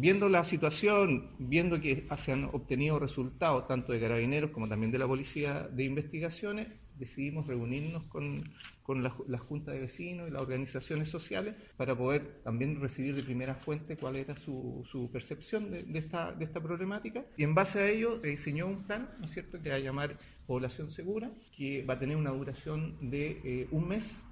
viendo la situación, viendo que se han obtenido resultados tanto de carabineros como también de la policía de investigaciones, decidimos reunirnos con, con la, la, Junta de Vecinos y las organizaciones sociales para poder también recibir de primera fuente cuál era su, su percepción de, de, esta, de esta problemática. Y en base a ello diseñó un plan, ¿no es cierto?, que va a llamar Población Segura, que va a tener una duración de eh, un mes